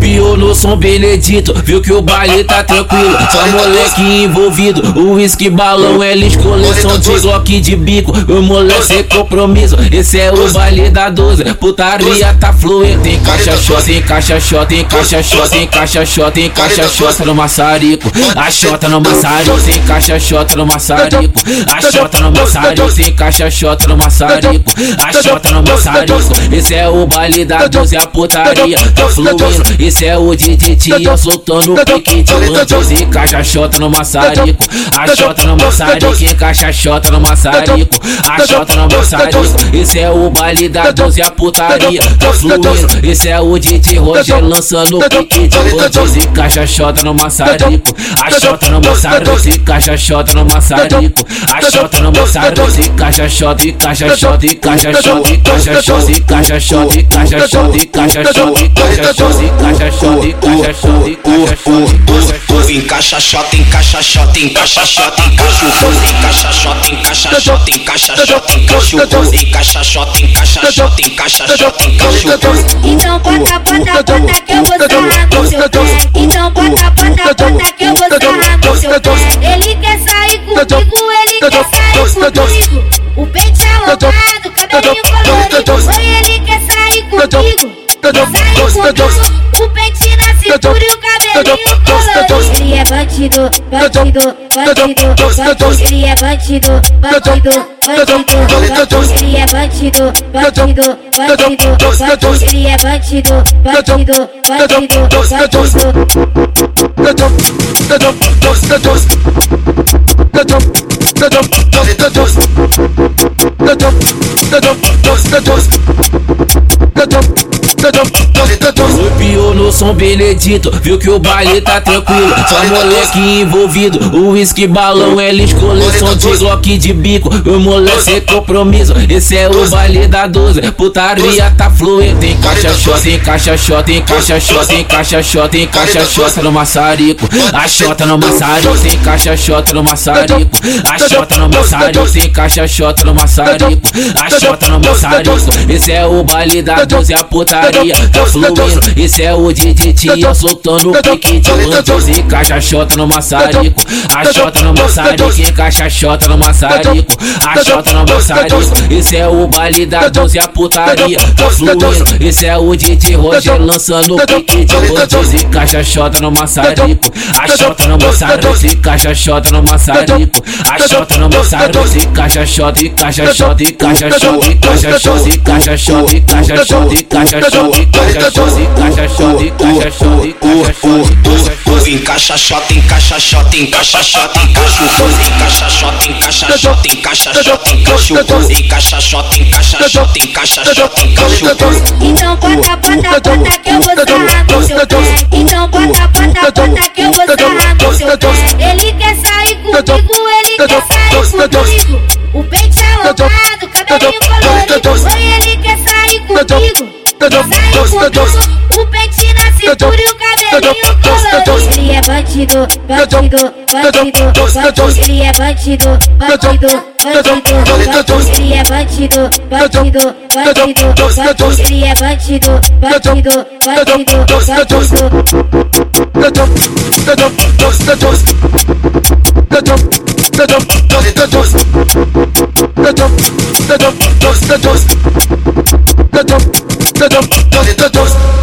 Piou no São Benedito, viu que o baile tá tranquilo. Só moleque envolvido, o uísque balão, eles coleção de Glock de bico. O moleque sem compromisso, esse é o baile da 12. Putaria tá fluindo, tem caixa shot, tem caixa shot, tem caixa shot, tem caixa shot, tem caixa shot no maçarico. A shota no maçarico, tem caixa shot no maçarico. A shota no maçarico, tem caixa shot no maçarico. A shota no maçarico, esse é o baile da 12, a putaria tá fluindo. Esse é o DJ Tia soltando pique de bandidos e no maçarico. A chota no maçarico, e caixa chota no maçarico. A chota no maçarico. Esse é o baile da 12, a putaria tá fluindo. Esse é o DJ Roger lançando o pique de bandidos e caixa chota no maçarico. A chota no maçarico, e caixa chota no maçarico. A chota no maçarico, e caixa chota, e caixa chota, e caixa chota, e caixa chota, e caixa chota, e caixa chota, e caixa chota, e caixa chota encaixa shot, encaixa shot, encaixa shot, encaixa shot, encaixa shot, encaixa shot, encaixa o encaixa shot, encaixa shot, encaixa shot, encaixa o encaixa shot, encaixa shot, encaixa shot, encaixa o. Então bota, bota, bota que eu vou sarrar no seu pé. Então bota, bota, bota que eu vou sarrar no seu pé. Ele quer sair comigo, ele quer sair comigo. O peito é alongado, cabelinho colorido. Comigo. O pente na cintura e o cabelinho colorido Ele é bandido, bandido, bandido, Ele é bandido, bandido, bandido, Ele é bandido, bandido, bandido Ele é bandido, bandido, bandido, bandido Subiu no São Benedito, viu que o baile tá tranquilo. Só moleque envolvido, o uísque balão, eles coleção de Glock de bico. O moleque sem compromisso, esse é o baile da 12. Putaria tá fluindo, tem caixa shot, tem caixa shot, tem caixa shot, tem caixa shot, tem caixa shot no maçarico. A shota no maçarico, tem caixa shot no maçarico. A shota no maçarico, tem caixa shot no maçarico. A shota no maçarico, esse é o baile da 12, a putaria putaria, tá fluindo. É o DJ Tia soltando o pique de antes. Encaixa a xota no maçarico, a xota no maçarico. Encaixa a xota no maçarico, a xota no maçarico. isso é o baile da 12 a putaria, tá fluindo. É o DJ Roger lançando o pique de antes. Encaixa a xota no maçarico, a xota no maçarico. Encaixa a xota no maçarico, a xota no maçarico. Encaixa a xota, encaixa a xota, encaixa a xota, encaixa a xota, encaixa a xota, encaixa a xota, encaixa a xota e caixa chota encaixa shot, encaixa shot, encaixa shot, encaixa shot, encaixa shot, encaixa shot, encaixa o gozo, encaixa shot, encaixa shot, encaixa shot, encaixa o gozo, encaixa shot, encaixa shot, encaixa shot, encaixa o gozo. Então bota, bota, bota que eu vou sarrar no seu pé. Então bota, bota, bota que eu vou sarrar no seu pé. Ele quer sair comigo, ele quer sair comigo. O peito é alongado, O pente na cintura e o cabelinho colorido Ele é bandido, bandido, bandido, Ele é bandido, bandido, bandido, Ele é bandido, bandido, bandido Ele é bandido, bandido, bandido, dos, dos, dos, dos.